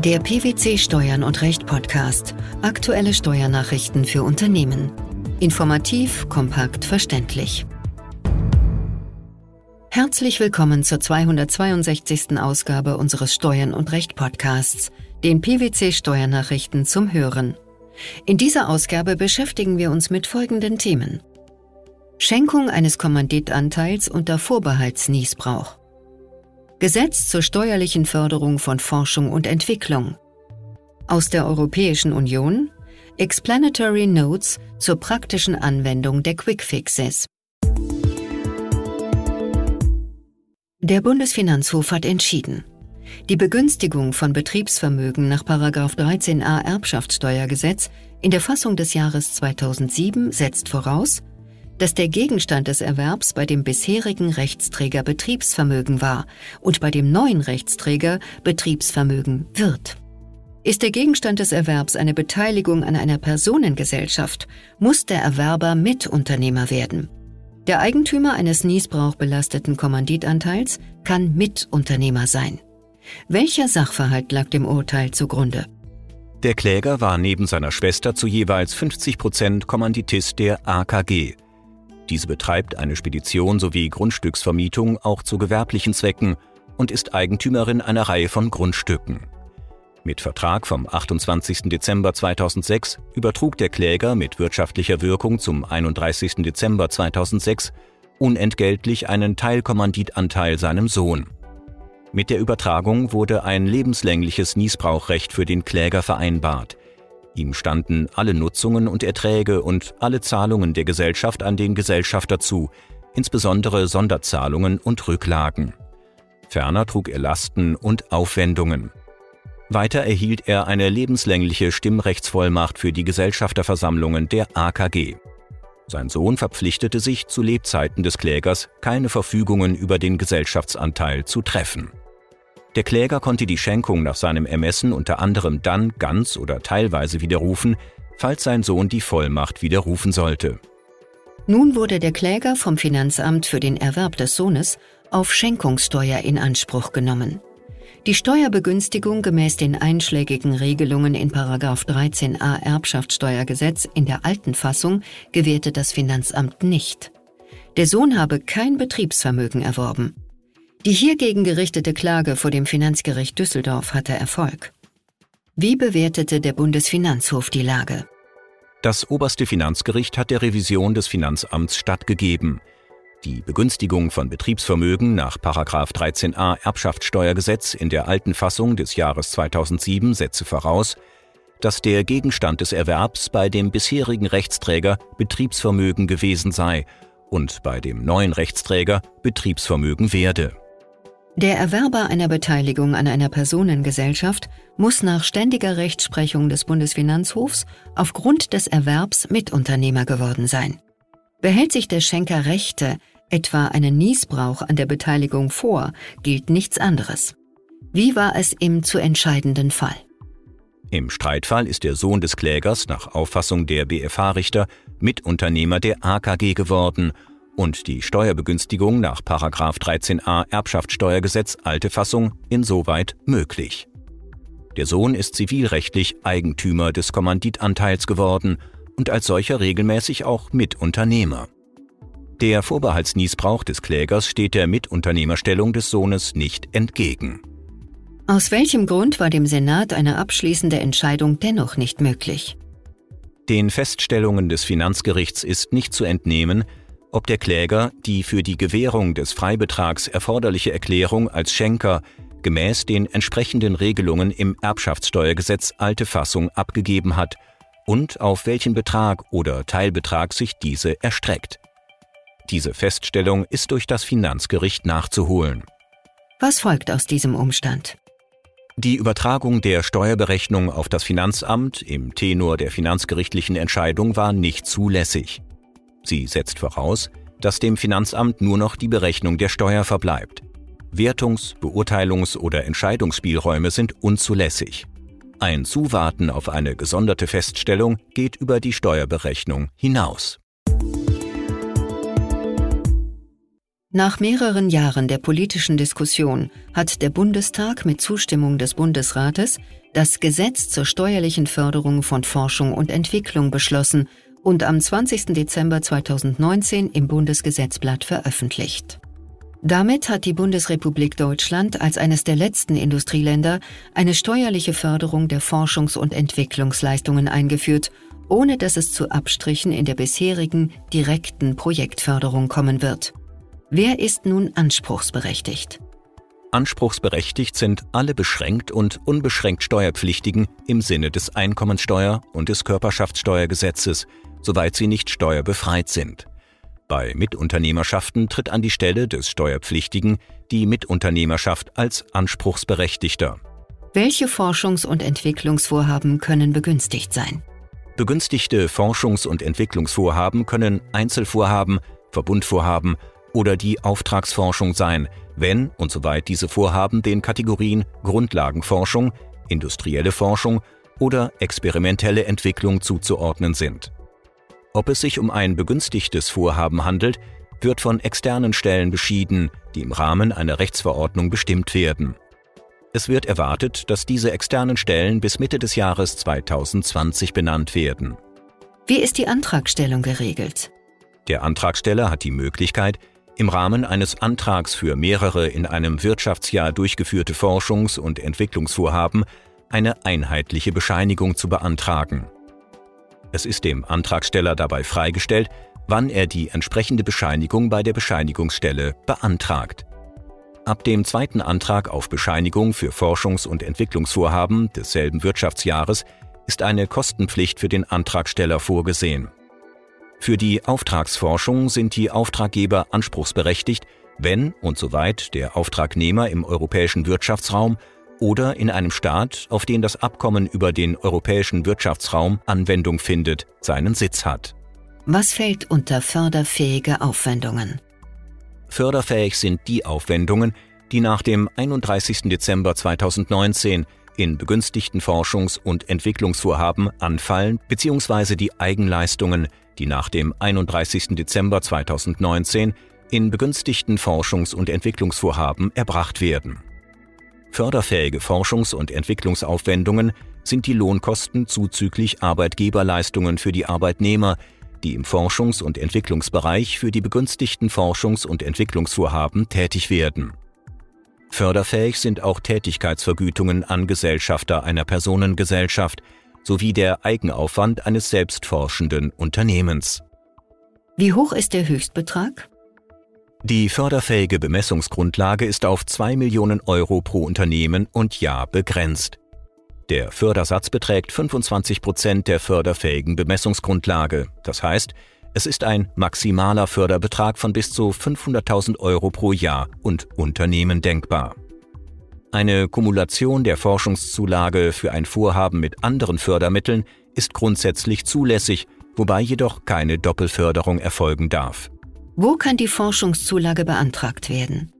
Der PwC Steuern und Recht Podcast. Aktuelle Steuernachrichten für Unternehmen. Informativ, kompakt, verständlich. Herzlich willkommen zur 262. Ausgabe unseres Steuern und Recht Podcasts, den PwC Steuernachrichten zum Hören. In dieser Ausgabe beschäftigen wir uns mit folgenden Themen. Schenkung eines Kommanditanteils unter Vorbehaltsniesbrauch. Gesetz zur steuerlichen Förderung von Forschung und Entwicklung. Aus der Europäischen Union Explanatory Notes zur praktischen Anwendung der Quick Fixes. Der Bundesfinanzhof hat entschieden. Die Begünstigung von Betriebsvermögen nach 13a Erbschaftssteuergesetz in der Fassung des Jahres 2007 setzt voraus, dass der Gegenstand des Erwerbs bei dem bisherigen Rechtsträger Betriebsvermögen war und bei dem neuen Rechtsträger Betriebsvermögen wird. Ist der Gegenstand des Erwerbs eine Beteiligung an einer Personengesellschaft, muss der Erwerber Mitunternehmer werden. Der Eigentümer eines niesbrauchbelasteten Kommanditanteils kann Mitunternehmer sein. Welcher Sachverhalt lag dem Urteil zugrunde? Der Kläger war neben seiner Schwester zu jeweils 50 Prozent Kommanditist der AKG, diese betreibt eine Spedition sowie Grundstücksvermietung auch zu gewerblichen Zwecken und ist Eigentümerin einer Reihe von Grundstücken. Mit Vertrag vom 28. Dezember 2006 übertrug der Kläger mit wirtschaftlicher Wirkung zum 31. Dezember 2006 unentgeltlich einen Teilkommanditanteil seinem Sohn. Mit der Übertragung wurde ein lebenslängliches Niesbrauchrecht für den Kläger vereinbart, Ihm standen alle Nutzungen und Erträge und alle Zahlungen der Gesellschaft an den Gesellschafter zu, insbesondere Sonderzahlungen und Rücklagen. Ferner trug er Lasten und Aufwendungen. Weiter erhielt er eine lebenslängliche Stimmrechtsvollmacht für die Gesellschafterversammlungen der AKG. Sein Sohn verpflichtete sich zu Lebzeiten des Klägers, keine Verfügungen über den Gesellschaftsanteil zu treffen. Der Kläger konnte die Schenkung nach seinem Ermessen unter anderem dann ganz oder teilweise widerrufen, falls sein Sohn die Vollmacht widerrufen sollte. Nun wurde der Kläger vom Finanzamt für den Erwerb des Sohnes auf Schenkungssteuer in Anspruch genommen. Die Steuerbegünstigung gemäß den einschlägigen Regelungen in 13a Erbschaftssteuergesetz in der alten Fassung gewährte das Finanzamt nicht. Der Sohn habe kein Betriebsvermögen erworben. Die hiergegen gerichtete Klage vor dem Finanzgericht Düsseldorf hatte Erfolg. Wie bewertete der Bundesfinanzhof die Lage? Das oberste Finanzgericht hat der Revision des Finanzamts stattgegeben. Die Begünstigung von Betriebsvermögen nach 13a Erbschaftssteuergesetz in der alten Fassung des Jahres 2007 setze voraus, dass der Gegenstand des Erwerbs bei dem bisherigen Rechtsträger Betriebsvermögen gewesen sei und bei dem neuen Rechtsträger Betriebsvermögen werde. Der Erwerber einer Beteiligung an einer Personengesellschaft muss nach ständiger Rechtsprechung des Bundesfinanzhofs aufgrund des Erwerbs Mitunternehmer geworden sein. Behält sich der Schenker Rechte, etwa einen Niesbrauch an der Beteiligung vor, gilt nichts anderes. Wie war es im zu entscheidenden Fall? Im Streitfall ist der Sohn des Klägers nach Auffassung der BFH-Richter Mitunternehmer der AKG geworden und die Steuerbegünstigung nach 13a Erbschaftssteuergesetz alte Fassung insoweit möglich. Der Sohn ist zivilrechtlich Eigentümer des Kommanditanteils geworden und als solcher regelmäßig auch Mitunternehmer. Der Vorbehaltsniesbrauch des Klägers steht der Mitunternehmerstellung des Sohnes nicht entgegen. Aus welchem Grund war dem Senat eine abschließende Entscheidung dennoch nicht möglich? Den Feststellungen des Finanzgerichts ist nicht zu entnehmen, ob der Kläger die für die Gewährung des Freibetrags erforderliche Erklärung als Schenker gemäß den entsprechenden Regelungen im Erbschaftssteuergesetz alte Fassung abgegeben hat und auf welchen Betrag oder Teilbetrag sich diese erstreckt. Diese Feststellung ist durch das Finanzgericht nachzuholen. Was folgt aus diesem Umstand? Die Übertragung der Steuerberechnung auf das Finanzamt im Tenor der finanzgerichtlichen Entscheidung war nicht zulässig. Sie setzt voraus, dass dem Finanzamt nur noch die Berechnung der Steuer verbleibt. Wertungs-, Beurteilungs- oder Entscheidungsspielräume sind unzulässig. Ein Zuwarten auf eine gesonderte Feststellung geht über die Steuerberechnung hinaus. Nach mehreren Jahren der politischen Diskussion hat der Bundestag mit Zustimmung des Bundesrates das Gesetz zur steuerlichen Förderung von Forschung und Entwicklung beschlossen und am 20. Dezember 2019 im Bundesgesetzblatt veröffentlicht. Damit hat die Bundesrepublik Deutschland als eines der letzten Industrieländer eine steuerliche Förderung der Forschungs- und Entwicklungsleistungen eingeführt, ohne dass es zu Abstrichen in der bisherigen direkten Projektförderung kommen wird. Wer ist nun anspruchsberechtigt? Anspruchsberechtigt sind alle beschränkt und unbeschränkt Steuerpflichtigen im Sinne des Einkommensteuer- und des Körperschaftssteuergesetzes, soweit sie nicht steuerbefreit sind. Bei Mitunternehmerschaften tritt an die Stelle des Steuerpflichtigen die Mitunternehmerschaft als Anspruchsberechtigter. Welche Forschungs- und Entwicklungsvorhaben können begünstigt sein? Begünstigte Forschungs- und Entwicklungsvorhaben können Einzelvorhaben, Verbundvorhaben oder die Auftragsforschung sein, wenn und soweit diese Vorhaben den Kategorien Grundlagenforschung, industrielle Forschung oder experimentelle Entwicklung zuzuordnen sind. Ob es sich um ein begünstigtes Vorhaben handelt, wird von externen Stellen beschieden, die im Rahmen einer Rechtsverordnung bestimmt werden. Es wird erwartet, dass diese externen Stellen bis Mitte des Jahres 2020 benannt werden. Wie ist die Antragstellung geregelt? Der Antragsteller hat die Möglichkeit, im Rahmen eines Antrags für mehrere in einem Wirtschaftsjahr durchgeführte Forschungs- und Entwicklungsvorhaben eine einheitliche Bescheinigung zu beantragen. Es ist dem Antragsteller dabei freigestellt, wann er die entsprechende Bescheinigung bei der Bescheinigungsstelle beantragt. Ab dem zweiten Antrag auf Bescheinigung für Forschungs- und Entwicklungsvorhaben desselben Wirtschaftsjahres ist eine Kostenpflicht für den Antragsteller vorgesehen. Für die Auftragsforschung sind die Auftraggeber anspruchsberechtigt, wenn und soweit der Auftragnehmer im europäischen Wirtschaftsraum oder in einem Staat, auf den das Abkommen über den europäischen Wirtschaftsraum Anwendung findet, seinen Sitz hat. Was fällt unter förderfähige Aufwendungen? Förderfähig sind die Aufwendungen, die nach dem 31. Dezember 2019 in begünstigten Forschungs- und Entwicklungsvorhaben anfallen bzw. die Eigenleistungen, die nach dem 31. Dezember 2019 in begünstigten Forschungs- und Entwicklungsvorhaben erbracht werden. Förderfähige Forschungs- und Entwicklungsaufwendungen sind die Lohnkosten zuzüglich Arbeitgeberleistungen für die Arbeitnehmer, die im Forschungs- und Entwicklungsbereich für die begünstigten Forschungs- und Entwicklungsvorhaben tätig werden. Förderfähig sind auch Tätigkeitsvergütungen an Gesellschafter einer Personengesellschaft, sowie der Eigenaufwand eines selbstforschenden Unternehmens. Wie hoch ist der Höchstbetrag? Die förderfähige Bemessungsgrundlage ist auf 2 Millionen Euro pro Unternehmen und Jahr begrenzt. Der Fördersatz beträgt 25 Prozent der förderfähigen Bemessungsgrundlage. Das heißt, es ist ein maximaler Förderbetrag von bis zu 500.000 Euro pro Jahr und Unternehmen denkbar. Eine Kumulation der Forschungszulage für ein Vorhaben mit anderen Fördermitteln ist grundsätzlich zulässig, wobei jedoch keine Doppelförderung erfolgen darf. Wo kann die Forschungszulage beantragt werden?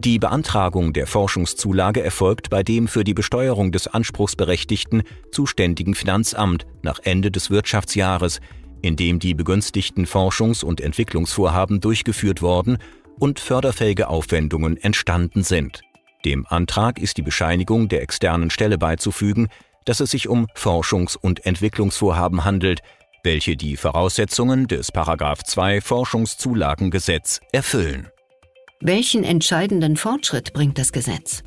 Die Beantragung der Forschungszulage erfolgt bei dem für die Besteuerung des Anspruchsberechtigten zuständigen Finanzamt nach Ende des Wirtschaftsjahres, in dem die begünstigten Forschungs- und Entwicklungsvorhaben durchgeführt worden und förderfähige Aufwendungen entstanden sind. Dem Antrag ist die Bescheinigung der externen Stelle beizufügen, dass es sich um Forschungs- und Entwicklungsvorhaben handelt, welche die Voraussetzungen des 2 Forschungszulagengesetz erfüllen. Welchen entscheidenden Fortschritt bringt das Gesetz?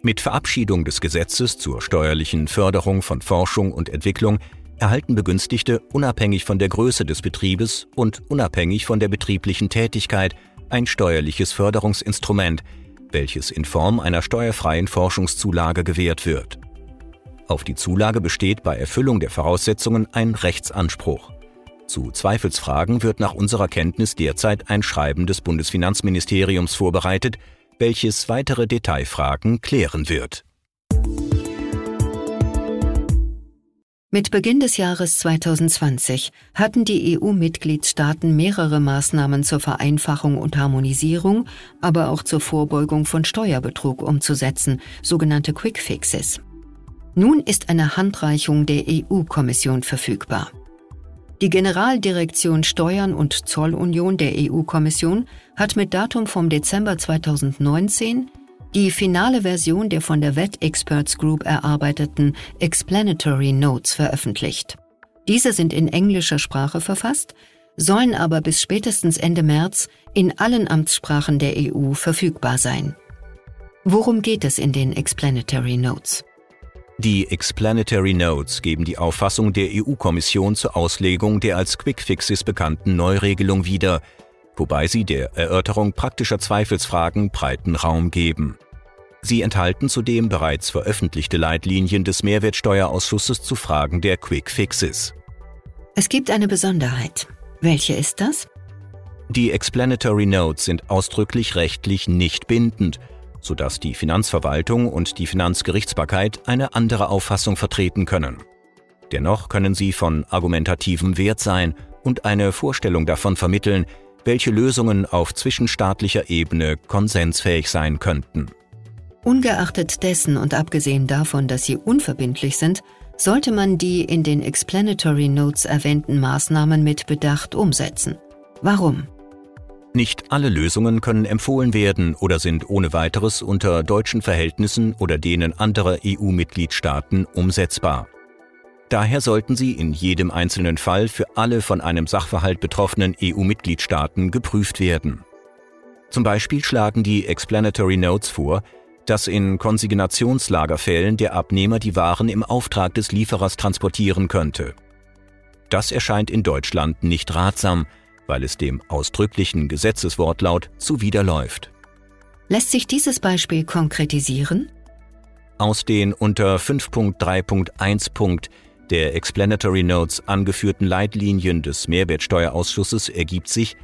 Mit Verabschiedung des Gesetzes zur steuerlichen Förderung von Forschung und Entwicklung erhalten Begünstigte unabhängig von der Größe des Betriebes und unabhängig von der betrieblichen Tätigkeit ein steuerliches Förderungsinstrument, welches in Form einer steuerfreien Forschungszulage gewährt wird. Auf die Zulage besteht bei Erfüllung der Voraussetzungen ein Rechtsanspruch. Zu Zweifelsfragen wird nach unserer Kenntnis derzeit ein Schreiben des Bundesfinanzministeriums vorbereitet, welches weitere Detailfragen klären wird. Mit Beginn des Jahres 2020 hatten die EU-Mitgliedstaaten mehrere Maßnahmen zur Vereinfachung und Harmonisierung, aber auch zur Vorbeugung von Steuerbetrug umzusetzen, sogenannte Quick Fixes. Nun ist eine Handreichung der EU-Kommission verfügbar. Die Generaldirektion Steuern und Zollunion der EU-Kommission hat mit Datum vom Dezember 2019 die finale Version der von der Vet Experts Group erarbeiteten Explanatory Notes veröffentlicht. Diese sind in englischer Sprache verfasst, sollen aber bis spätestens Ende März in allen Amtssprachen der EU verfügbar sein. Worum geht es in den Explanatory Notes? Die Explanatory Notes geben die Auffassung der EU-Kommission zur Auslegung der als Quick Fixes bekannten Neuregelung wieder, wobei sie der Erörterung praktischer Zweifelsfragen breiten Raum geben. Sie enthalten zudem bereits veröffentlichte Leitlinien des Mehrwertsteuerausschusses zu Fragen der Quick Fixes. Es gibt eine Besonderheit. Welche ist das? Die Explanatory Notes sind ausdrücklich rechtlich nicht bindend, sodass die Finanzverwaltung und die Finanzgerichtsbarkeit eine andere Auffassung vertreten können. Dennoch können sie von argumentativem Wert sein und eine Vorstellung davon vermitteln, welche Lösungen auf zwischenstaatlicher Ebene konsensfähig sein könnten. Ungeachtet dessen und abgesehen davon, dass sie unverbindlich sind, sollte man die in den Explanatory Notes erwähnten Maßnahmen mit Bedacht umsetzen. Warum? Nicht alle Lösungen können empfohlen werden oder sind ohne weiteres unter deutschen Verhältnissen oder denen anderer EU-Mitgliedstaaten umsetzbar. Daher sollten sie in jedem einzelnen Fall für alle von einem Sachverhalt betroffenen EU-Mitgliedstaaten geprüft werden. Zum Beispiel schlagen die Explanatory Notes vor, dass in Konsignationslagerfällen der Abnehmer die Waren im Auftrag des Lieferers transportieren könnte. Das erscheint in Deutschland nicht ratsam, weil es dem ausdrücklichen Gesetzeswortlaut zuwiderläuft. Lässt sich dieses Beispiel konkretisieren? Aus den unter 5.3.1 der Explanatory Notes angeführten Leitlinien des Mehrwertsteuerausschusses ergibt sich,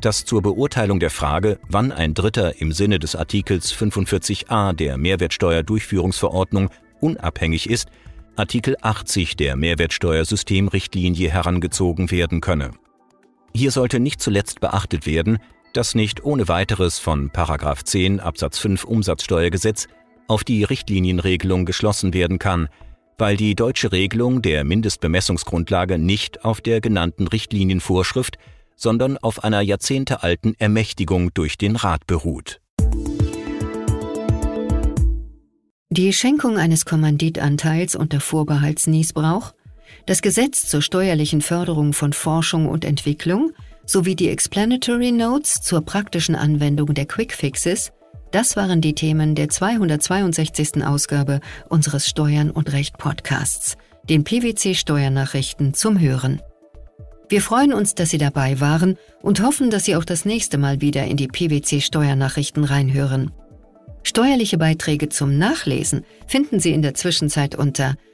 dass zur Beurteilung der Frage, wann ein Dritter im Sinne des Artikels 45a der Mehrwertsteuerdurchführungsverordnung unabhängig ist, Artikel 80 der Mehrwertsteuersystemrichtlinie herangezogen werden könne. Hier sollte nicht zuletzt beachtet werden, dass nicht ohne weiteres von 10 Absatz 5 Umsatzsteuergesetz auf die Richtlinienregelung geschlossen werden kann, weil die deutsche Regelung der Mindestbemessungsgrundlage nicht auf der genannten Richtlinienvorschrift sondern auf einer jahrzehntealten Ermächtigung durch den Rat beruht. Die Schenkung eines Kommanditanteils unter Vorbehaltsniesbrauch, das Gesetz zur steuerlichen Förderung von Forschung und Entwicklung sowie die Explanatory Notes zur praktischen Anwendung der Quick Fixes, das waren die Themen der 262. Ausgabe unseres Steuern und Recht Podcasts, den PwC Steuernachrichten zum Hören. Wir freuen uns, dass Sie dabei waren und hoffen, dass Sie auch das nächste Mal wieder in die PwC Steuernachrichten reinhören. Steuerliche Beiträge zum Nachlesen finden Sie in der Zwischenzeit unter